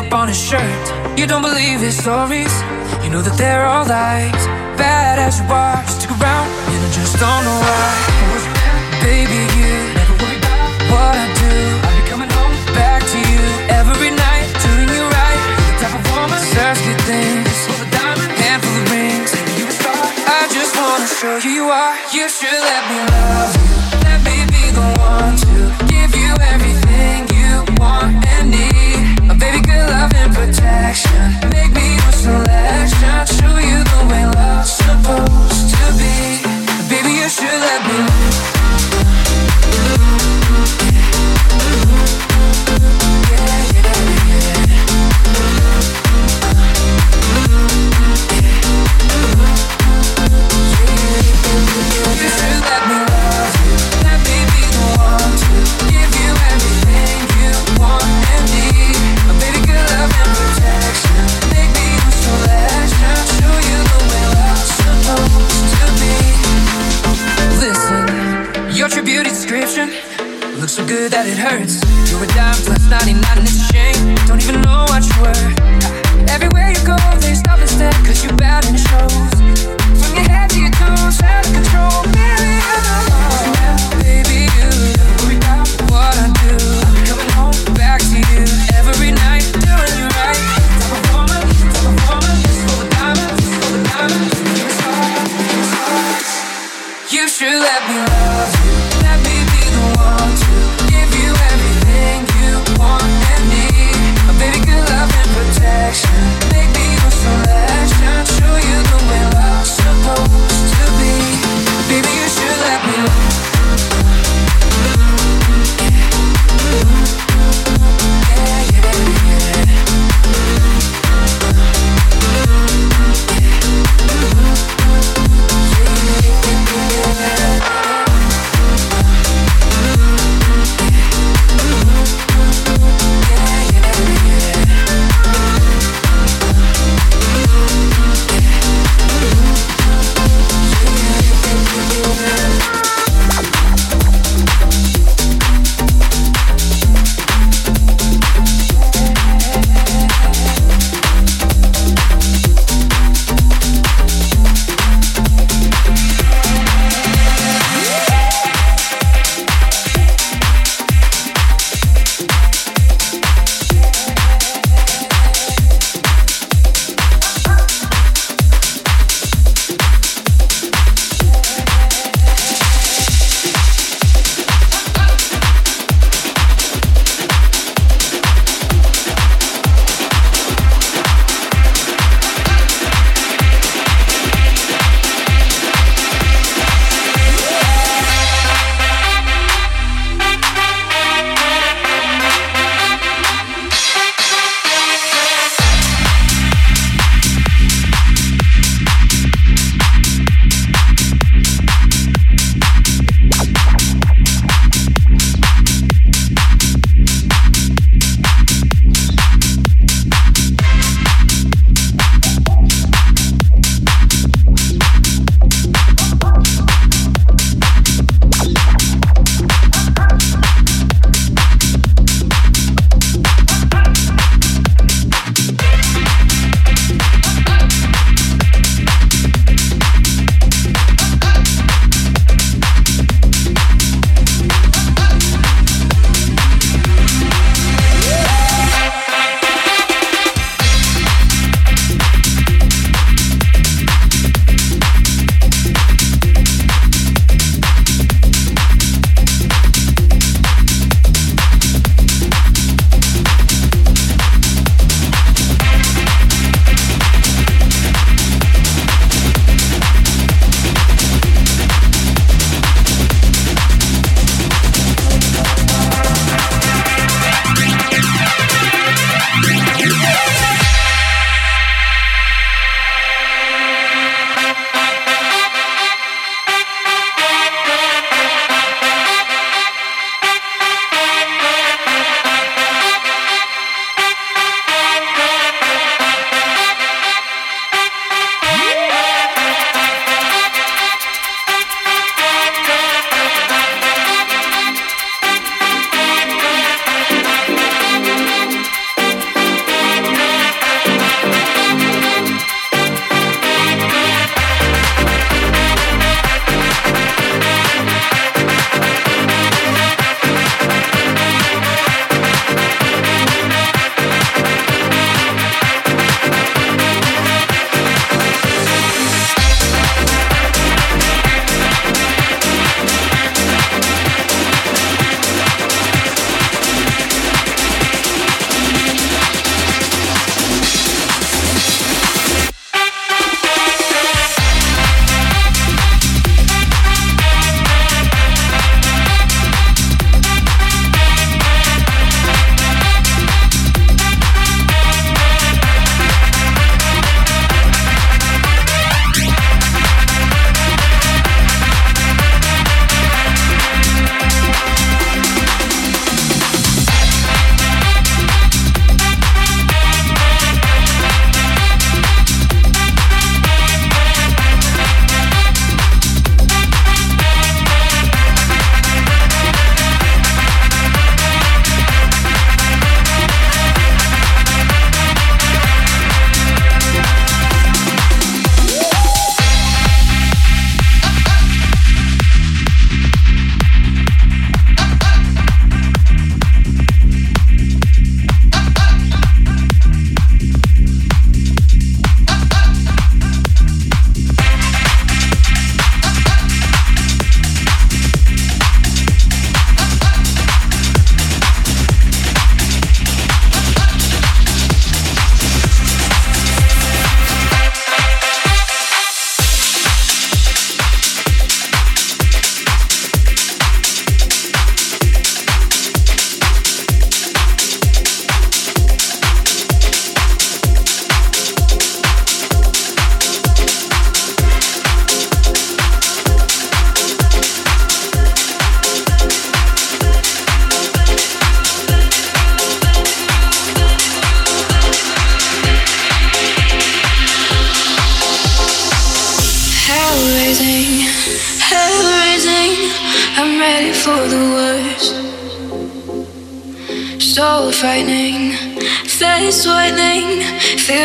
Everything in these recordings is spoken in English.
up on his shirt. You don't believe his stories. You know that they're all lies. Bad as you are, you stick around, and I just don't know why. Baby, you never worry about what I do. I'll be coming home back to you every night, doing you right. You're the type of woman says good things. Full of diamonds, handful of rings, saying you a star. I just wanna show you you are. You should let me love you. that it hurts. You're a dime, plus 99 and it's a shame. Don't even know what you were.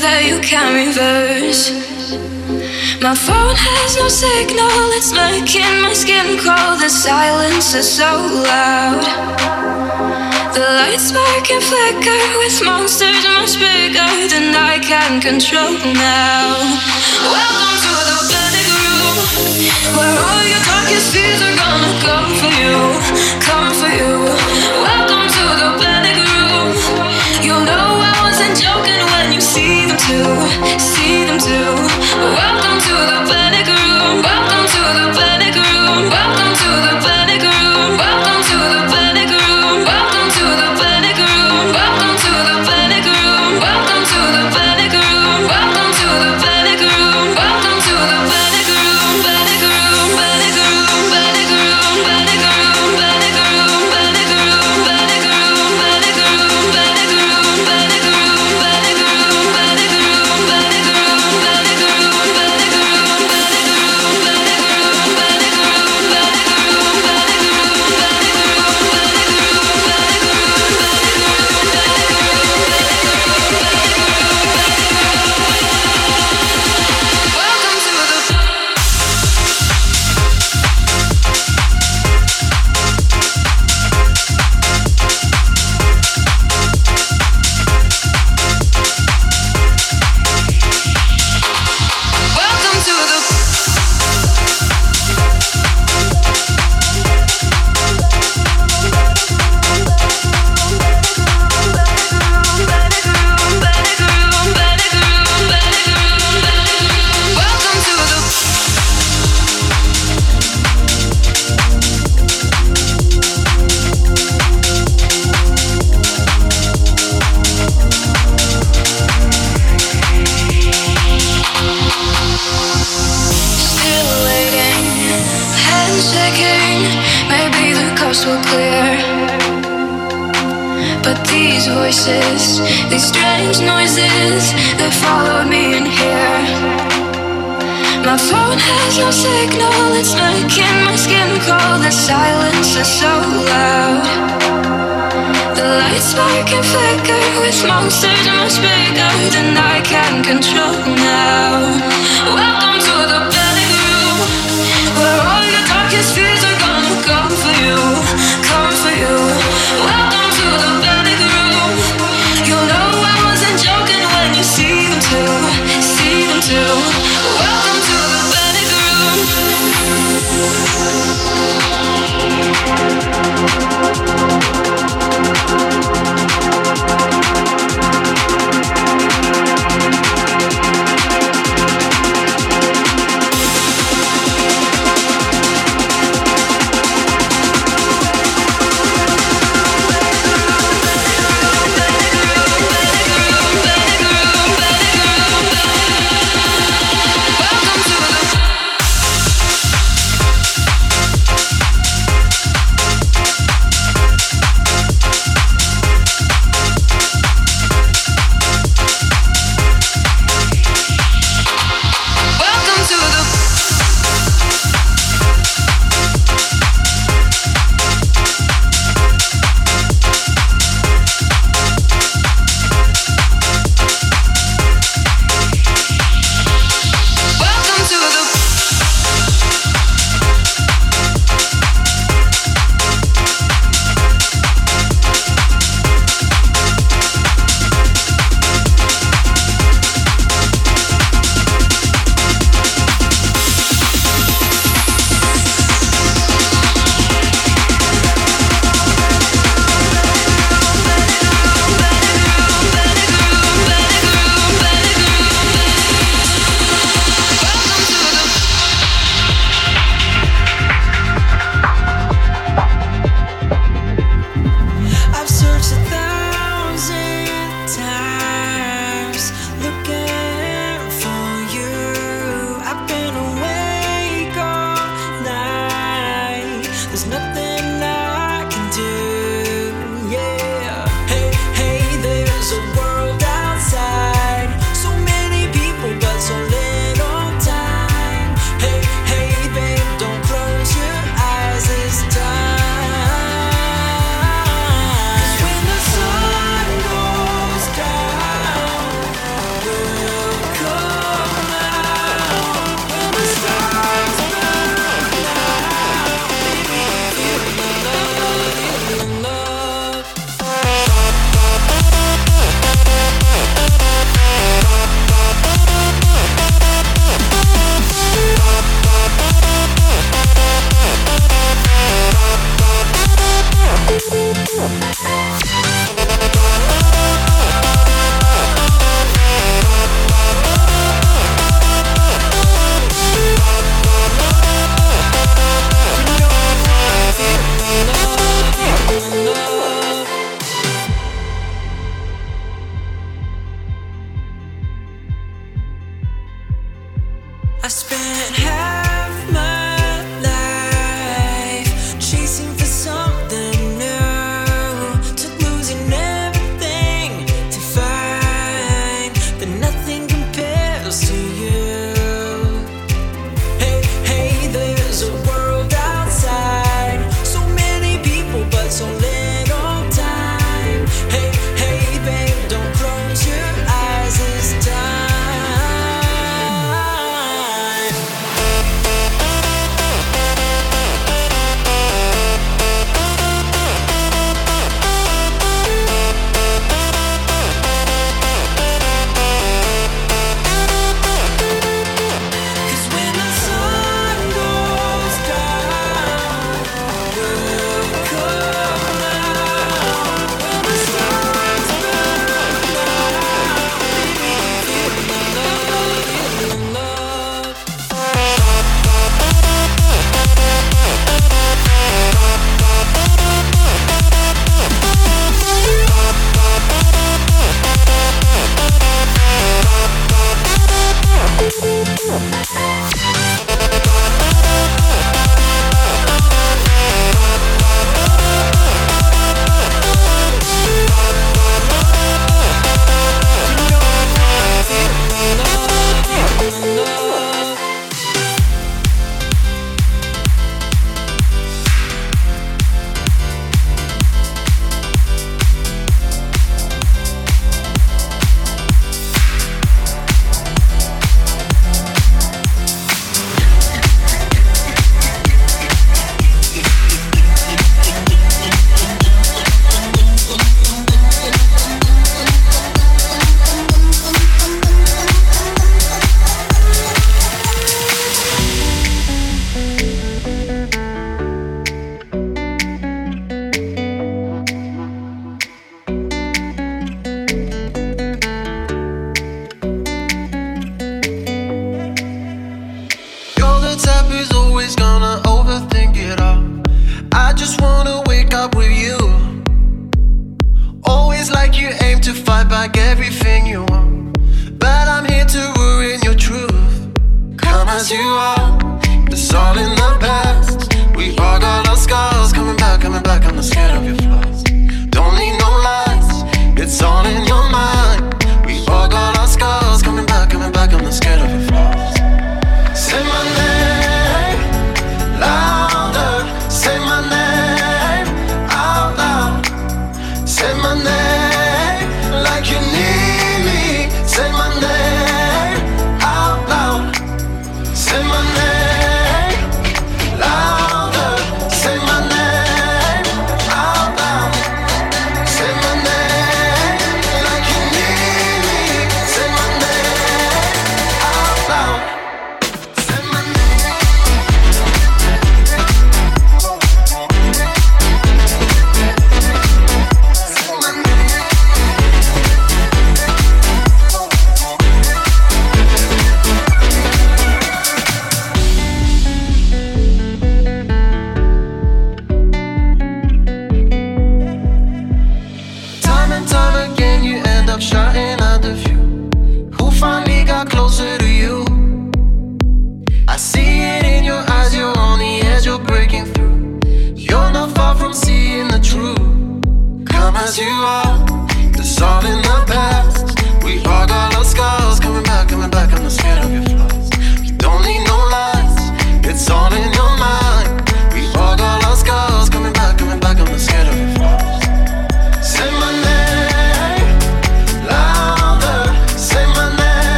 that you can reverse. My phone has no signal, it's making my skin crawl. The silence is so loud. The lights spark and flicker with monsters much bigger than I can control now. Welcome to the panic room, where all your darkest fears are gonna come for you, come for you. Welcome to the panic room. You know I wasn't joking see them too, see them too. Welcome to the panic room.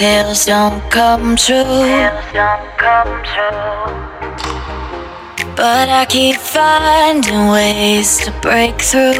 Tales don't come true. But I keep finding ways to break through.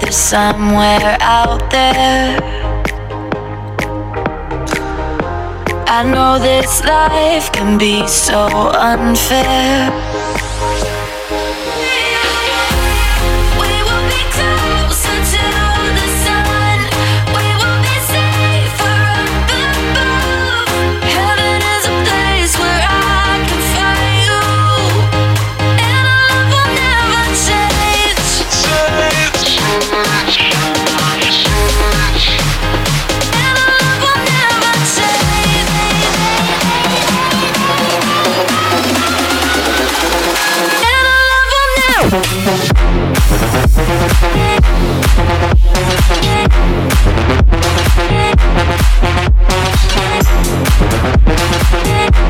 There's somewhere out there. I know this life can be so unfair. Thank you.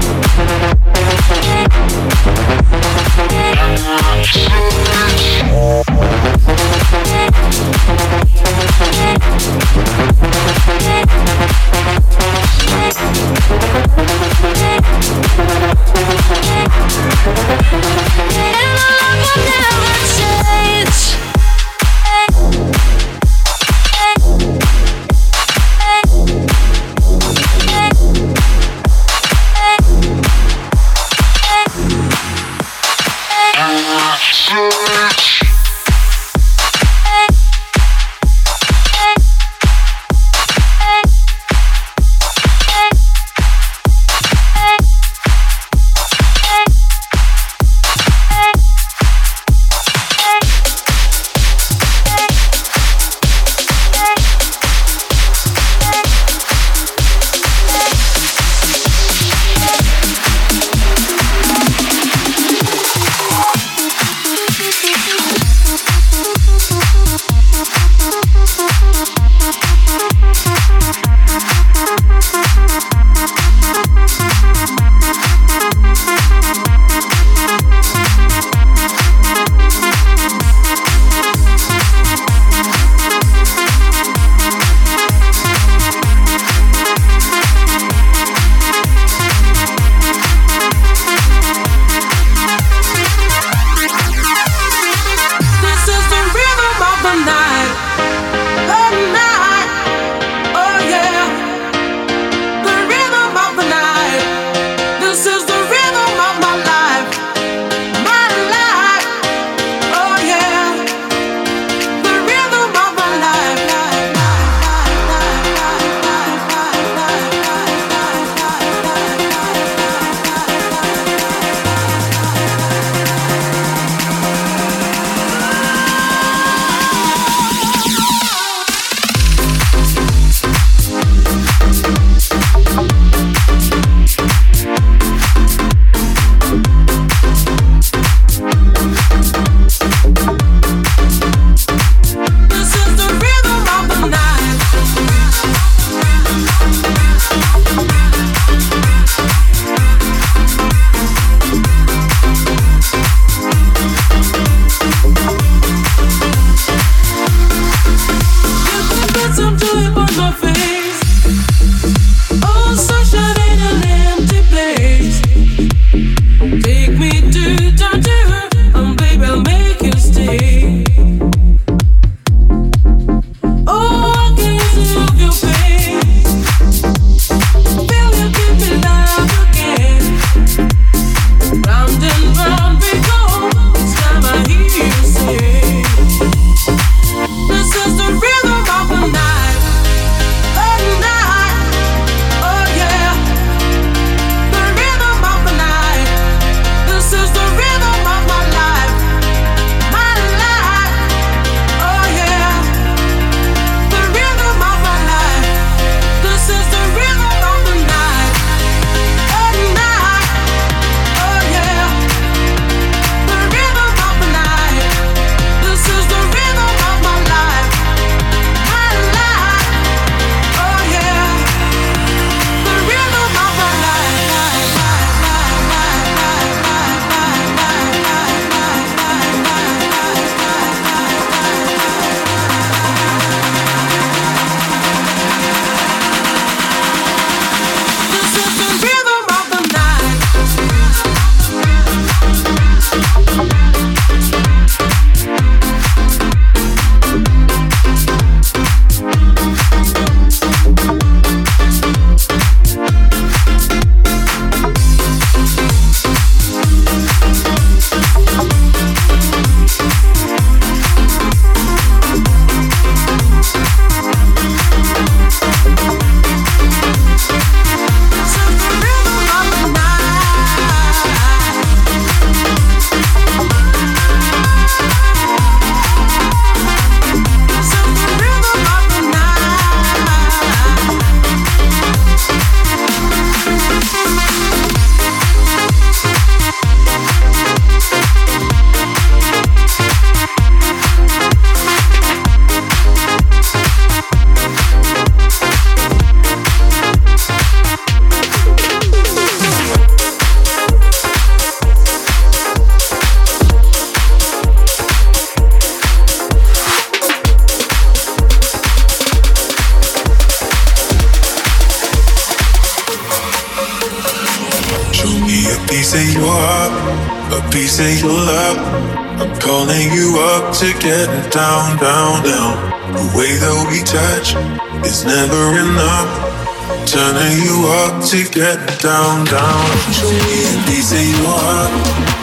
Down, down. Show me a piece of your heart,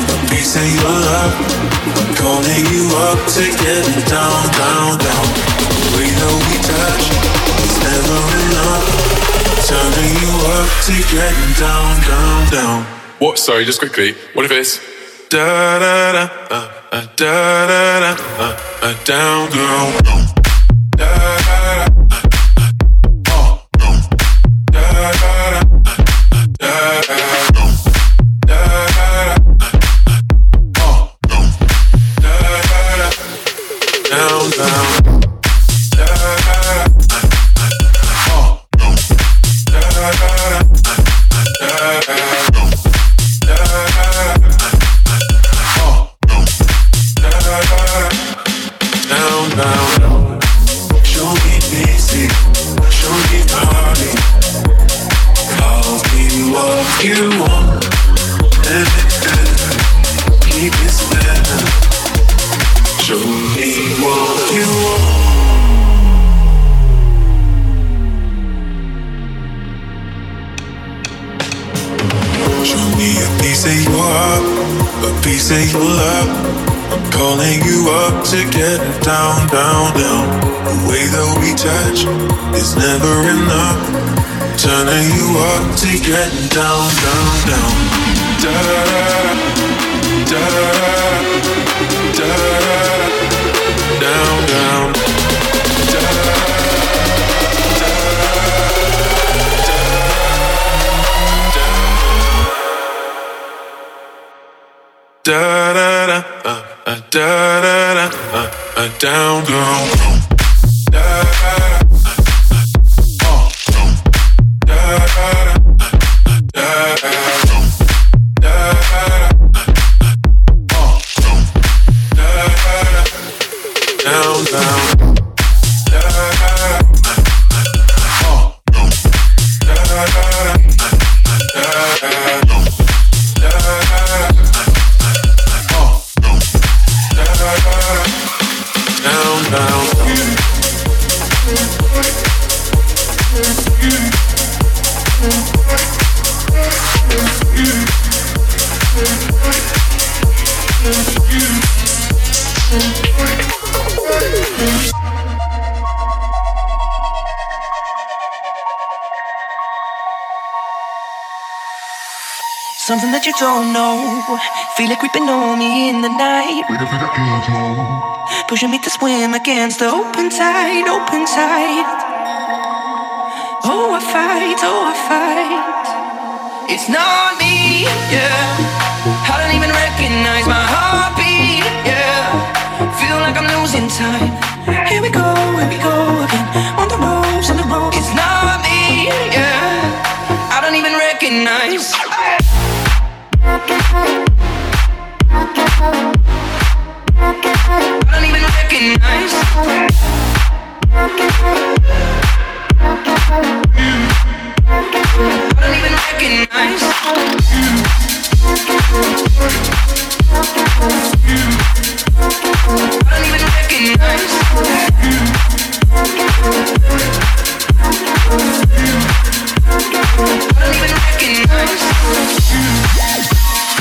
a piece of your love. I'm calling you up to get down, down, down. The way that we touch is never enough. Turning you up to get down, down, down. What? Sorry, just quickly. What if it's Da da da, uh, uh, da da da, uh, uh, down, girl. Da, uh, down, don't know. Feel it creeping on me in the night. Pushing me to swim against the open tide, open tide. Oh, I fight, oh, I fight. It's not me, yeah. I don't even recognize my heartbeat, yeah. Feel like I'm losing time. Here we go, here we go again. On the ropes, on the ropes. It's not me, yeah. I don't even recognize. I don't even recognize. I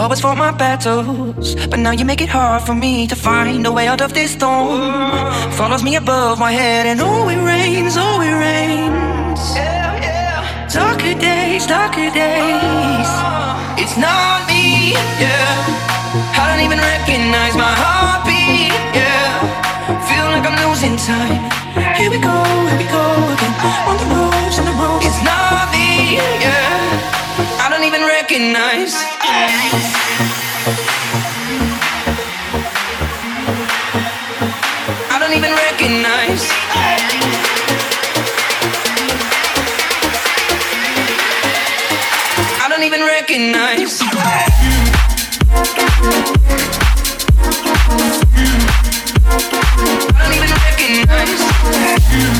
always fought my battles, but now you make it hard for me to find a way out of this storm. Follows me above my head, and oh, it rains, oh, it rains. Darker days, darker days. It's not me, yeah. I don't even recognize my heartbeat, yeah. Feel like I'm losing time. Here we go, here we go again. On the ropes, on the ropes. It's not me, yeah don't even recognize. I don't even recognize. I don't even recognize. I don't even recognize.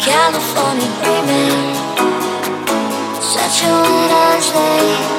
California dreaming, such a winter's day.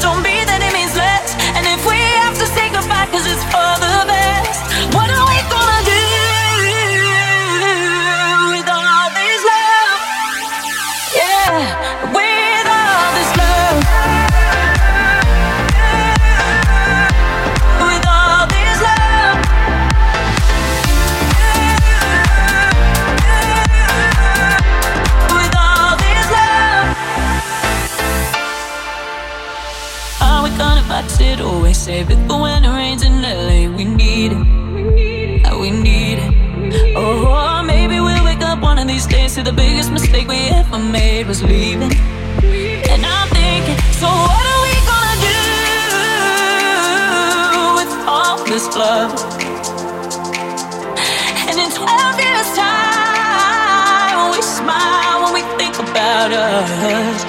don't be to the biggest mistake we ever made was leaving. And I'm thinking, so what are we gonna do with all this love? And in 12 years' time, we smile when we think about us.